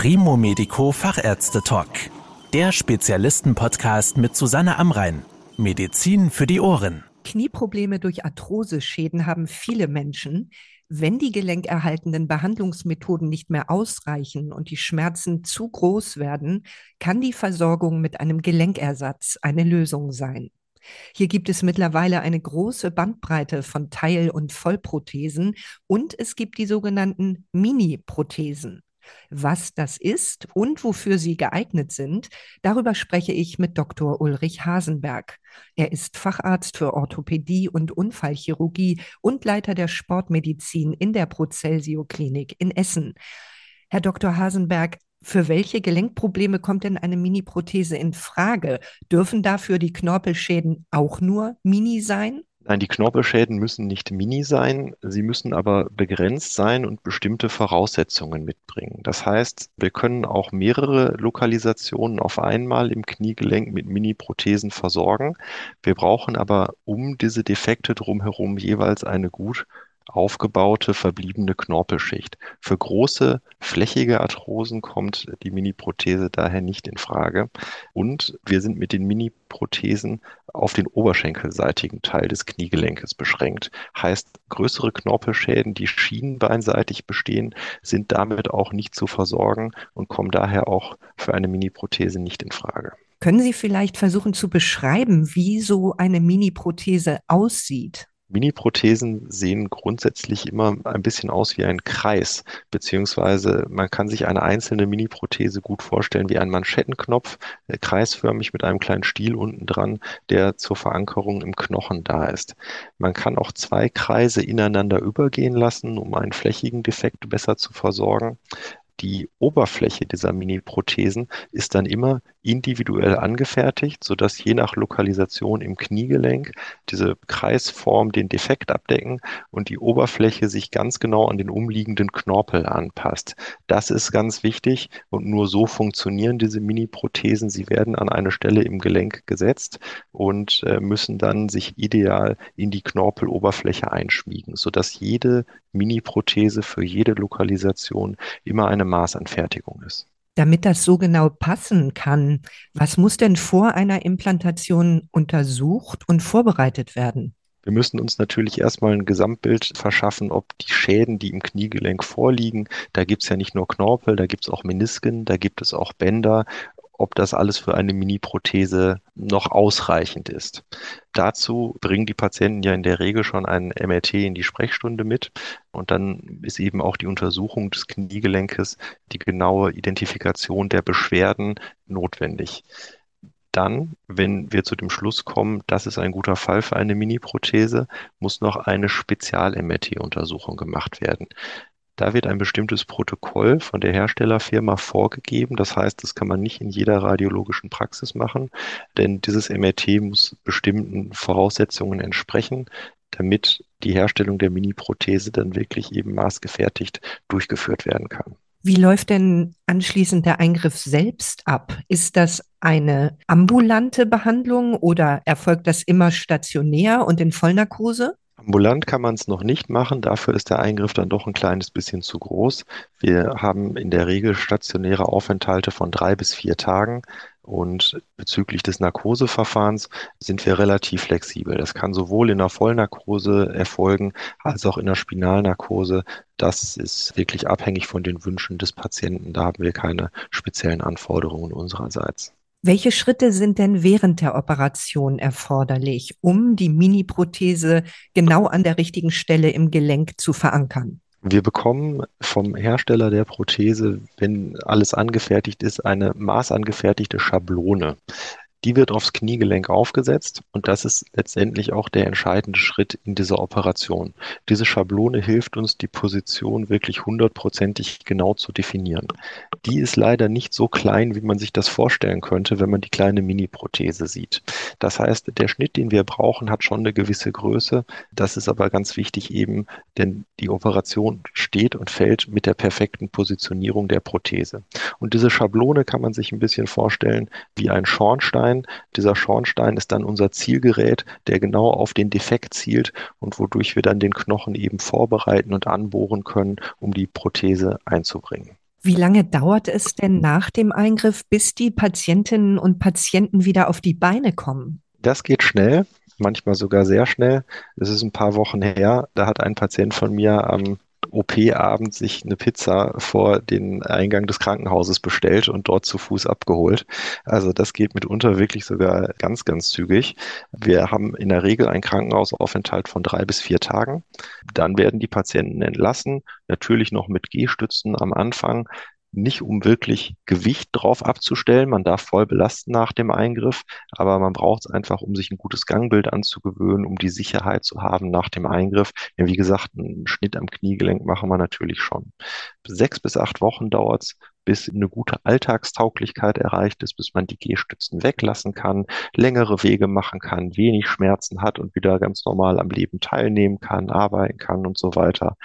Primo Medico Fachärzte Talk. Der Spezialisten-Podcast mit Susanne Amrein. Medizin für die Ohren. Knieprobleme durch Arthroseschäden haben viele Menschen. Wenn die gelenkerhaltenden Behandlungsmethoden nicht mehr ausreichen und die Schmerzen zu groß werden, kann die Versorgung mit einem Gelenkersatz eine Lösung sein. Hier gibt es mittlerweile eine große Bandbreite von Teil- und Vollprothesen und es gibt die sogenannten Mini-Prothesen. Was das ist und wofür sie geeignet sind, darüber spreche ich mit Dr. Ulrich Hasenberg. Er ist Facharzt für Orthopädie und Unfallchirurgie und Leiter der Sportmedizin in der Procelsio Klinik in Essen. Herr Dr. Hasenberg, für welche Gelenkprobleme kommt denn eine Mini-Prothese in Frage? Dürfen dafür die Knorpelschäden auch nur Mini sein? Nein, die Knorpelschäden müssen nicht mini sein, sie müssen aber begrenzt sein und bestimmte Voraussetzungen mitbringen. Das heißt, wir können auch mehrere Lokalisationen auf einmal im Kniegelenk mit Mini-Prothesen versorgen. Wir brauchen aber um diese Defekte drumherum jeweils eine gut aufgebaute verbliebene Knorpelschicht. Für große, flächige Arthrosen kommt die Mini-Prothese daher nicht in Frage. Und wir sind mit den Mini-Prothesen auf den oberschenkelseitigen Teil des Kniegelenkes beschränkt. Heißt, größere Knorpelschäden, die schienenbeinseitig bestehen, sind damit auch nicht zu versorgen und kommen daher auch für eine Mini-Prothese nicht in Frage. Können Sie vielleicht versuchen zu beschreiben, wie so eine Mini-Prothese aussieht? Mini-Prothesen sehen grundsätzlich immer ein bisschen aus wie ein Kreis, beziehungsweise man kann sich eine einzelne Mini-Prothese gut vorstellen wie ein Manschettenknopf, äh, kreisförmig mit einem kleinen Stiel unten dran, der zur Verankerung im Knochen da ist. Man kann auch zwei Kreise ineinander übergehen lassen, um einen flächigen Defekt besser zu versorgen die Oberfläche dieser Mini-Prothesen ist dann immer individuell angefertigt, sodass je nach Lokalisation im Kniegelenk diese Kreisform den Defekt abdecken und die Oberfläche sich ganz genau an den umliegenden Knorpel anpasst. Das ist ganz wichtig und nur so funktionieren diese Mini-Prothesen. Sie werden an eine Stelle im Gelenk gesetzt und äh, müssen dann sich ideal in die Knorpeloberfläche einschmiegen, sodass jede Mini-Prothese für jede Lokalisation immer eine Maßanfertigung ist. Damit das so genau passen kann, was muss denn vor einer Implantation untersucht und vorbereitet werden? Wir müssen uns natürlich erstmal ein Gesamtbild verschaffen, ob die Schäden, die im Kniegelenk vorliegen, da gibt es ja nicht nur Knorpel, da gibt es auch Menisken, da gibt es auch Bänder ob das alles für eine Mini-Prothese noch ausreichend ist. Dazu bringen die Patienten ja in der Regel schon ein MRT in die Sprechstunde mit und dann ist eben auch die Untersuchung des Kniegelenkes, die genaue Identifikation der Beschwerden notwendig. Dann, wenn wir zu dem Schluss kommen, das ist ein guter Fall für eine Mini-Prothese, muss noch eine Spezial-MRT-Untersuchung gemacht werden. Da wird ein bestimmtes Protokoll von der Herstellerfirma vorgegeben. Das heißt, das kann man nicht in jeder radiologischen Praxis machen, denn dieses MRT muss bestimmten Voraussetzungen entsprechen, damit die Herstellung der Mini-Prothese dann wirklich eben maßgefertigt durchgeführt werden kann. Wie läuft denn anschließend der Eingriff selbst ab? Ist das eine ambulante Behandlung oder erfolgt das immer stationär und in Vollnarkose? Ambulant kann man es noch nicht machen, dafür ist der Eingriff dann doch ein kleines bisschen zu groß. Wir haben in der Regel stationäre Aufenthalte von drei bis vier Tagen und bezüglich des Narkoseverfahrens sind wir relativ flexibel. Das kann sowohl in der Vollnarkose erfolgen als auch in der Spinalnarkose. Das ist wirklich abhängig von den Wünschen des Patienten. Da haben wir keine speziellen Anforderungen unsererseits. Welche Schritte sind denn während der Operation erforderlich, um die Mini-Prothese genau an der richtigen Stelle im Gelenk zu verankern? Wir bekommen vom Hersteller der Prothese, wenn alles angefertigt ist, eine maßangefertigte Schablone. Die wird aufs Kniegelenk aufgesetzt und das ist letztendlich auch der entscheidende Schritt in dieser Operation. Diese Schablone hilft uns, die Position wirklich hundertprozentig genau zu definieren. Die ist leider nicht so klein, wie man sich das vorstellen könnte, wenn man die kleine Mini-Prothese sieht. Das heißt, der Schnitt, den wir brauchen, hat schon eine gewisse Größe. Das ist aber ganz wichtig eben, denn die Operation steht und fällt mit der perfekten Positionierung der Prothese. Und diese Schablone kann man sich ein bisschen vorstellen wie ein Schornstein Schornstein. Dieser Schornstein ist dann unser Zielgerät, der genau auf den Defekt zielt und wodurch wir dann den Knochen eben vorbereiten und anbohren können, um die Prothese einzubringen. Wie lange dauert es denn nach dem Eingriff, bis die Patientinnen und Patienten wieder auf die Beine kommen? Das geht schnell, manchmal sogar sehr schnell. Es ist ein paar Wochen her, da hat ein Patient von mir am OP-Abend sich eine Pizza vor den Eingang des Krankenhauses bestellt und dort zu Fuß abgeholt. Also das geht mitunter wirklich sogar ganz, ganz zügig. Wir haben in der Regel einen Krankenhausaufenthalt von drei bis vier Tagen. Dann werden die Patienten entlassen, natürlich noch mit Gehstützen am Anfang nicht um wirklich Gewicht drauf abzustellen. Man darf voll belasten nach dem Eingriff, aber man braucht es einfach, um sich ein gutes Gangbild anzugewöhnen, um die Sicherheit zu haben nach dem Eingriff. Ja, wie gesagt, einen Schnitt am Kniegelenk machen wir natürlich schon. Sechs bis acht Wochen dauert es, bis eine gute Alltagstauglichkeit erreicht ist, bis man die Gehstützen weglassen kann, längere Wege machen kann, wenig Schmerzen hat und wieder ganz normal am Leben teilnehmen kann, arbeiten kann und so weiter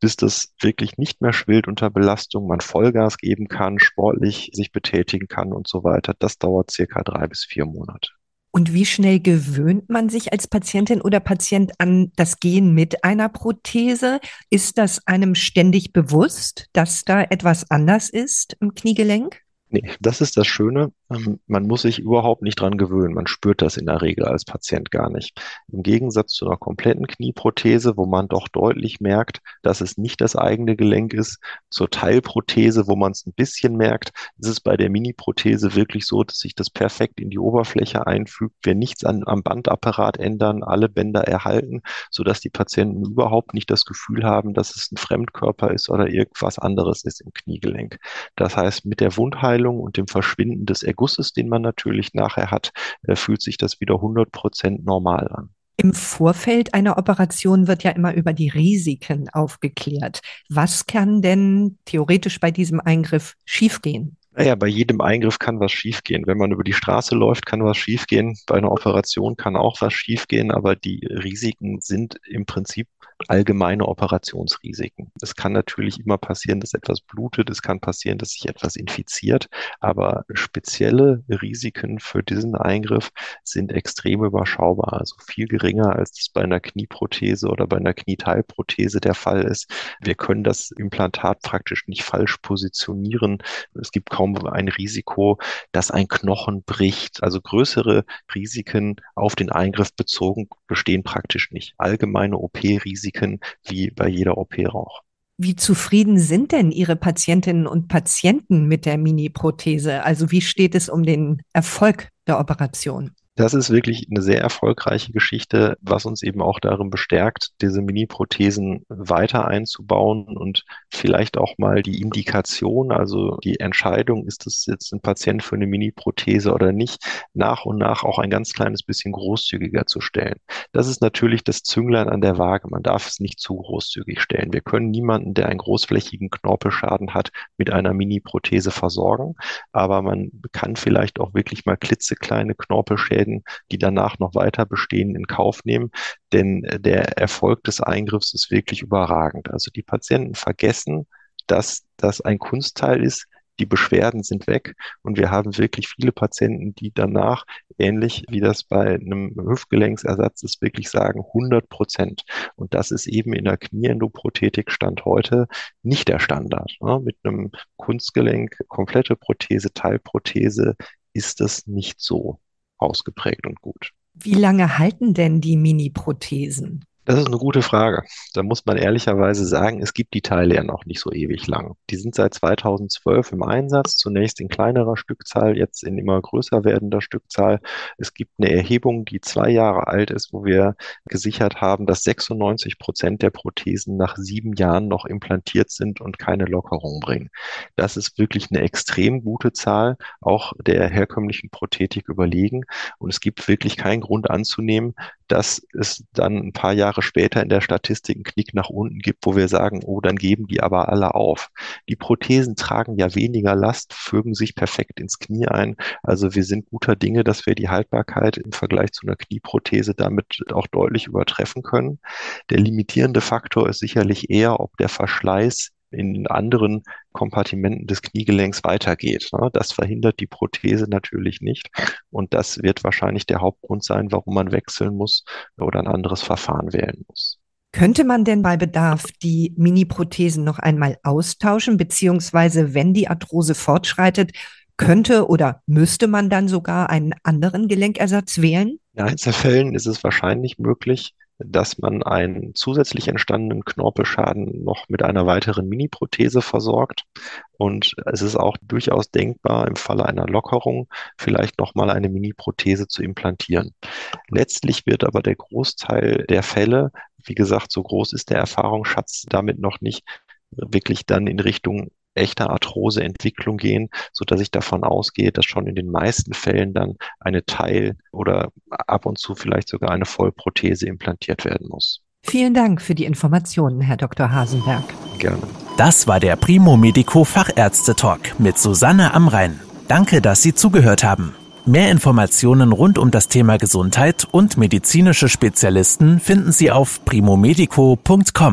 bis das wirklich nicht mehr schwillt unter Belastung, man Vollgas geben kann, sportlich sich betätigen kann und so weiter. Das dauert circa drei bis vier Monate. Und wie schnell gewöhnt man sich als Patientin oder Patient an das Gehen mit einer Prothese? Ist das einem ständig bewusst, dass da etwas anders ist im Kniegelenk? Nee, das ist das Schöne. Ähm, man muss sich überhaupt nicht dran gewöhnen. Man spürt das in der Regel als Patient gar nicht. Im Gegensatz zu einer kompletten Knieprothese, wo man doch deutlich merkt, dass es nicht das eigene Gelenk ist, zur Teilprothese, wo man es ein bisschen merkt, ist es bei der Mini-Prothese wirklich so, dass sich das perfekt in die Oberfläche einfügt. Wir nichts an, am Bandapparat ändern, alle Bänder erhalten, sodass die Patienten überhaupt nicht das Gefühl haben, dass es ein Fremdkörper ist oder irgendwas anderes ist im Kniegelenk. Das heißt, mit der Wundheilung Heilung und dem Verschwinden des Ergusses, den man natürlich nachher hat, äh, fühlt sich das wieder 100 Prozent normal an. Im Vorfeld einer Operation wird ja immer über die Risiken aufgeklärt. Was kann denn theoretisch bei diesem Eingriff schiefgehen? Naja, bei jedem Eingriff kann was schiefgehen. Wenn man über die Straße läuft, kann was schiefgehen. Bei einer Operation kann auch was schiefgehen, aber die Risiken sind im Prinzip allgemeine Operationsrisiken. Es kann natürlich immer passieren, dass etwas blutet, es kann passieren, dass sich etwas infiziert, aber spezielle Risiken für diesen Eingriff sind extrem überschaubar, also viel geringer, als es bei einer Knieprothese oder bei einer Knieteilprothese der Fall ist. Wir können das Implantat praktisch nicht falsch positionieren. Es gibt kaum ein Risiko, dass ein Knochen bricht. Also größere Risiken auf den Eingriff bezogen bestehen praktisch nicht. Allgemeine OP-Risiken Risiken wie bei jeder OP auch. Wie zufrieden sind denn Ihre Patientinnen und Patienten mit der Mini-Prothese? Also wie steht es um den Erfolg der Operation? Das ist wirklich eine sehr erfolgreiche Geschichte, was uns eben auch darin bestärkt, diese Mini-Prothesen weiter einzubauen und vielleicht auch mal die Indikation, also die Entscheidung, ist es jetzt ein Patient für eine Mini-Prothese oder nicht, nach und nach auch ein ganz kleines bisschen großzügiger zu stellen. Das ist natürlich das Zünglein an der Waage. Man darf es nicht zu großzügig stellen. Wir können niemanden, der einen großflächigen Knorpelschaden hat, mit einer Mini-Prothese versorgen, aber man kann vielleicht auch wirklich mal klitzekleine Knorpelschäden Schäden, die danach noch weiter bestehen, in Kauf nehmen. Denn äh, der Erfolg des Eingriffs ist wirklich überragend. Also die Patienten vergessen, dass das ein Kunstteil ist, die Beschwerden sind weg und wir haben wirklich viele Patienten, die danach, ähnlich wie das bei einem Hüftgelenksersatz ist, wirklich sagen 100 Prozent. Und das ist eben in der Knieendoprothetik Stand heute nicht der Standard. Ne? Mit einem Kunstgelenk, komplette Prothese, Teilprothese ist das nicht so ausgeprägt und gut. Wie lange halten denn die Mini-Prothesen? Das ist eine gute Frage. Da muss man ehrlicherweise sagen, es gibt die Teile ja noch nicht so ewig lang. Die sind seit 2012 im Einsatz, zunächst in kleinerer Stückzahl, jetzt in immer größer werdender Stückzahl. Es gibt eine Erhebung, die zwei Jahre alt ist, wo wir gesichert haben, dass 96 Prozent der Prothesen nach sieben Jahren noch implantiert sind und keine Lockerung bringen. Das ist wirklich eine extrem gute Zahl, auch der herkömmlichen Prothetik überlegen. Und es gibt wirklich keinen Grund anzunehmen, dass es dann ein paar Jahre später in der Statistik einen Knick nach unten gibt, wo wir sagen, oh, dann geben die aber alle auf. Die Prothesen tragen ja weniger Last, fügen sich perfekt ins Knie ein. Also wir sind guter Dinge, dass wir die Haltbarkeit im Vergleich zu einer Knieprothese damit auch deutlich übertreffen können. Der limitierende Faktor ist sicherlich eher, ob der Verschleiß in anderen Kompartimenten des Kniegelenks weitergeht. Ne? Das verhindert die Prothese natürlich nicht. Und das wird wahrscheinlich der Hauptgrund sein, warum man wechseln muss oder ein anderes Verfahren wählen muss. Könnte man denn bei Bedarf die Mini-Prothesen noch einmal austauschen, beziehungsweise wenn die Arthrose fortschreitet, könnte oder müsste man dann sogar einen anderen Gelenkersatz wählen? In Einzelfällen ist es wahrscheinlich möglich, dass man einen zusätzlich entstandenen Knorpelschaden noch mit einer weiteren Mini-Prothese versorgt. Und es ist auch durchaus denkbar, im Falle einer Lockerung vielleicht nochmal eine Mini-Prothese zu implantieren. Letztlich wird aber der Großteil der Fälle, wie gesagt, so groß ist der Erfahrungsschatz damit noch nicht, wirklich dann in Richtung echter Arthroseentwicklung gehen, so dass ich davon ausgehe, dass schon in den meisten Fällen dann eine Teil- oder ab und zu vielleicht sogar eine Vollprothese implantiert werden muss. Vielen Dank für die Informationen, Herr Dr. Hasenberg. Gerne. Das war der Primo Medico Fachärzte Talk mit Susanne Amrein. Danke, dass Sie zugehört haben. Mehr Informationen rund um das Thema Gesundheit und medizinische Spezialisten finden Sie auf primomedico.com.